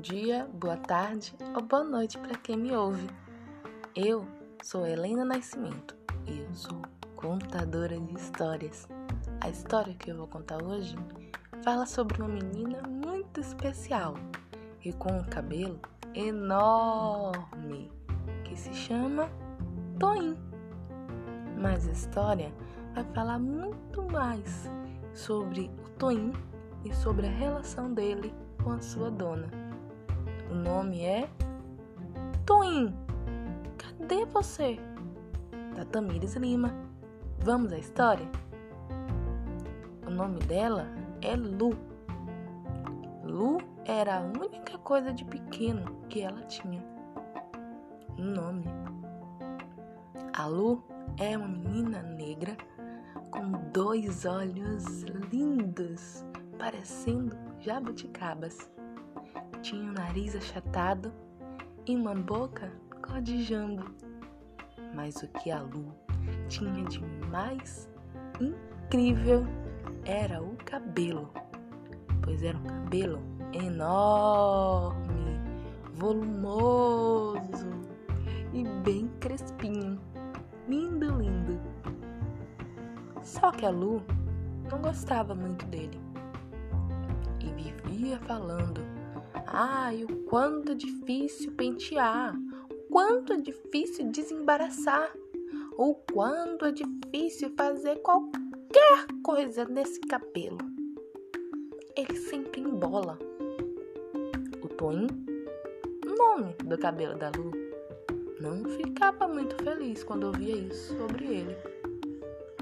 Dia, boa tarde ou boa noite para quem me ouve. Eu sou Helena Nascimento e eu sou contadora de histórias. A história que eu vou contar hoje fala sobre uma menina muito especial e com um cabelo enorme que se chama Toim. Mas a história vai falar muito mais sobre o Toim e sobre a relação dele com a sua dona. O nome é Toim. Cadê você? Da Tamires Lima. Vamos à história? O nome dela é Lu. Lu era a única coisa de pequeno que ela tinha. Um nome. A Lu é uma menina negra com dois olhos lindos, parecendo jabuticabas. Tinha um nariz achatado e uma boca cor de jambo. Mas o que a Lu tinha de mais incrível era o cabelo, pois era um cabelo enorme, volumoso e bem crespinho. Lindo, lindo. Só que a Lu não gostava muito dele e vivia falando: Ai, o quanto é difícil pentear, o quanto é difícil desembaraçar, o quanto é difícil fazer qualquer coisa nesse cabelo. Ele sempre embola. O Toim, nome do cabelo da Lu, não ficava muito feliz quando ouvia isso sobre ele.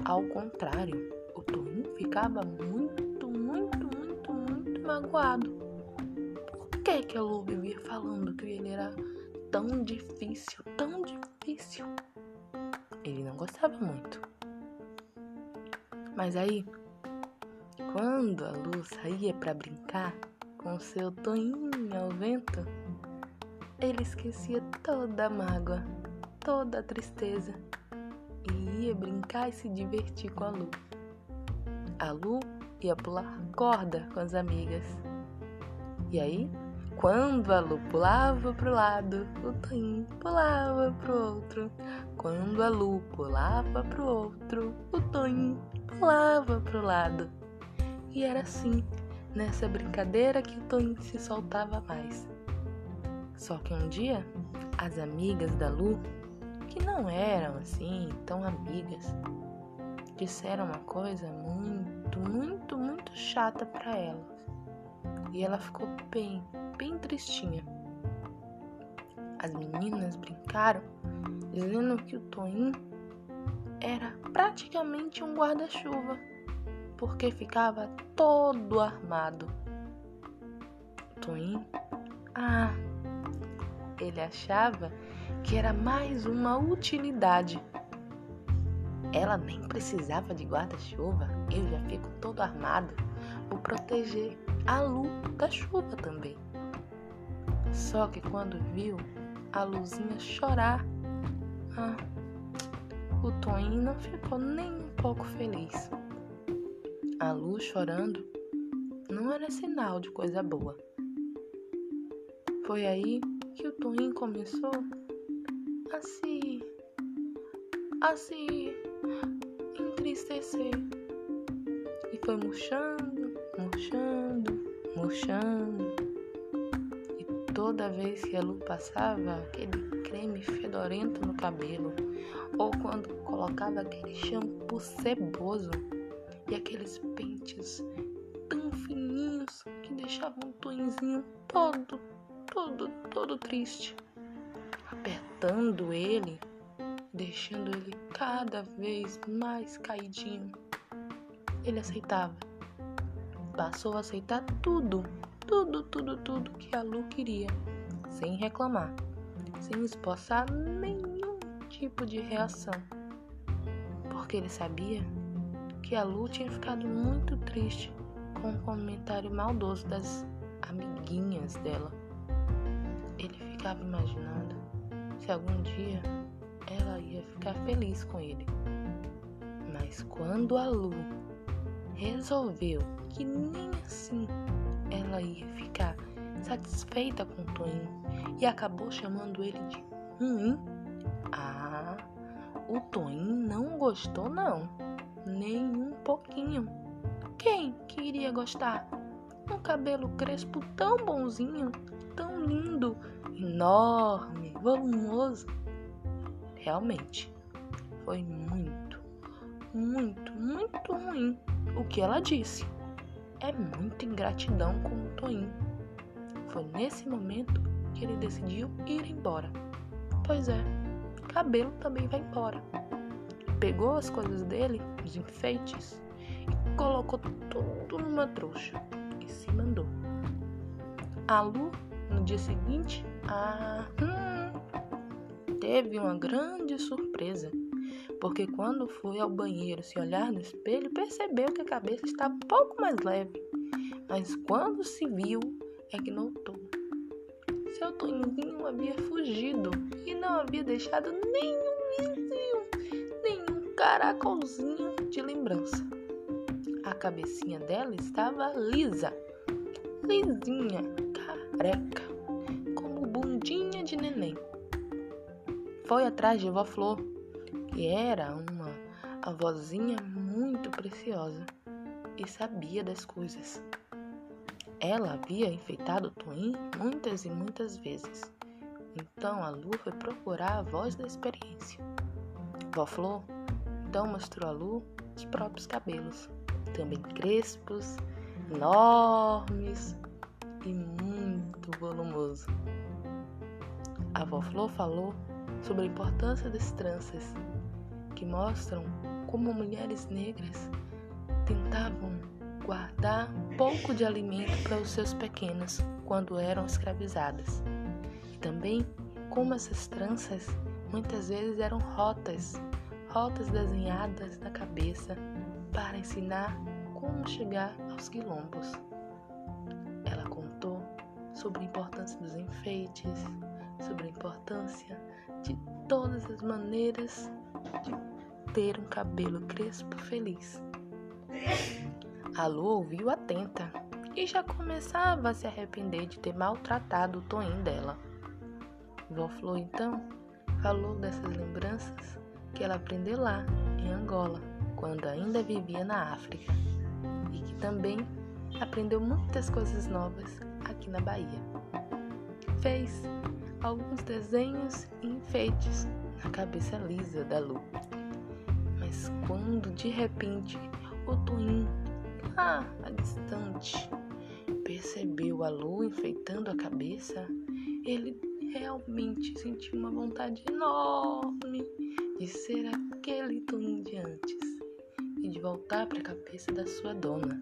Ao contrário, o Toim ficava muito magoado. Que, que a Lu vivia falando que ele era tão difícil, tão difícil? Ele não gostava muito. Mas aí, quando a Lu saía para brincar com seu toinho ao vento, ele esquecia toda a mágoa, toda a tristeza e ia brincar e se divertir com a Lu. A Lu ia pular corda com as amigas. E aí, quando a Lu pulava pro lado, o Toinho pulava pro outro. Quando a Lu pulava pro outro, o Toinho pulava pro lado. E era assim, nessa brincadeira que o Toinho se soltava mais. Só que um dia, as amigas da Lu, que não eram assim tão amigas, disseram uma coisa muito, muito, muito chata para ela. E ela ficou bem, bem tristinha. As meninas brincaram dizendo que o Toim era praticamente um guarda-chuva, porque ficava todo armado. Toim, ah, ele achava que era mais uma utilidade ela nem precisava de guarda-chuva, eu já fico todo armado. Vou proteger a Lu da chuva também. Só que quando viu a Luzinha chorar, ah, o Toninho não ficou nem um pouco feliz. A Lu chorando não era sinal de coisa boa. Foi aí que o Toninho começou a se. a se entristecer. E foi murchando, murchando, murchando. Toda vez que a Lu passava aquele creme fedorento no cabelo, ou quando colocava aquele shampoo ceboso e aqueles pentes tão fininhos que deixavam o Tonzinho todo, todo, todo triste, apertando ele deixando ele cada vez mais caidinho. Ele aceitava. Passou a aceitar tudo, tudo, tudo, tudo que a Lu queria, sem reclamar, sem esboçar nenhum tipo de reação. Porque ele sabia que a Lu tinha ficado muito triste com o comentário maldoso das amiguinhas dela. Ele ficava imaginando se algum dia ela ia ficar feliz com ele. Mas quando a Lu resolveu que nem assim ela ia ficar satisfeita com Toinho e acabou chamando ele de ruim. Ah, o Toinho não gostou não, nem um pouquinho. Quem que iria gostar? Um cabelo crespo tão bonzinho, tão lindo, enorme, volumoso. Realmente, foi muito, muito, muito ruim o que ela disse. É muita ingratidão com o Toinho. Foi nesse momento que ele decidiu ir embora. Pois é, cabelo também vai embora. Pegou as coisas dele, os enfeites, e colocou tudo numa trouxa e se mandou. A Lu, no dia seguinte, ah, hum, teve uma grande surpresa, porque quando foi ao banheiro se olhar no espelho, percebeu que a cabeça estava um pouco mais leve. Mas quando se viu, é que notou seu Toninho havia fugido e não havia deixado nenhum vizinho, nenhum caracolzinho de lembrança. A cabecinha dela estava lisa, lisinha, careca, como bundinha de neném. Foi atrás de vó Flor, que era uma avózinha muito preciosa e sabia das coisas. Ela havia enfeitado Twin muitas e muitas vezes. Então a Lu foi procurar a voz da experiência. Vó Flor então mostrou a Lu os próprios cabelos, também crespos, enormes e muito volumoso. A vó Flor falou sobre a importância das tranças, que mostram como mulheres negras tentavam guardar pouco de alimento para os seus pequenos quando eram escravizadas. E também como essas tranças muitas vezes eram rotas, rotas desenhadas na cabeça para ensinar como chegar aos quilombos. Ela contou sobre a importância dos enfeites, sobre a importância de todas as maneiras de ter um cabelo crespo feliz. A Lu ouviu atenta e já começava a se arrepender de ter maltratado o Toim dela. Vó Flor então falou dessas lembranças que ela aprendeu lá, em Angola, quando ainda vivia na África, e que também aprendeu muitas coisas novas aqui na Bahia. Fez alguns desenhos e enfeites na cabeça lisa da Lu. Mas quando de repente o Toim lá a distante, percebeu a lua enfeitando a cabeça, ele realmente sentiu uma vontade enorme de ser aquele Toninho de antes e de voltar para a cabeça da sua dona,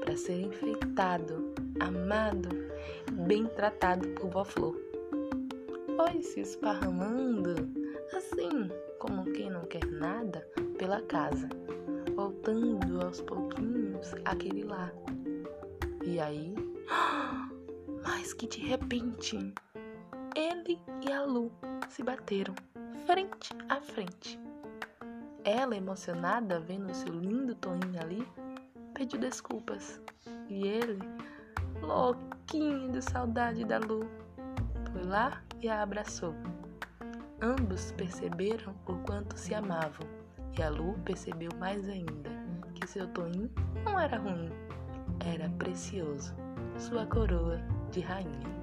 para ser enfeitado, amado e bem tratado por Vó Flor. Foi se esparramando, assim como quem não quer nada, pela casa voltando aos pouquinhos aquele lá. E aí, mas que de repente, ele e a Lu se bateram frente a frente. Ela, emocionada, vendo seu lindo Toninho ali, pediu desculpas. E ele, louquinho de saudade da Lu, foi lá e a abraçou. Ambos perceberam o quanto se amavam e a Lu percebeu mais ainda que seu Toninho não era ruim, era precioso, sua coroa de rainha.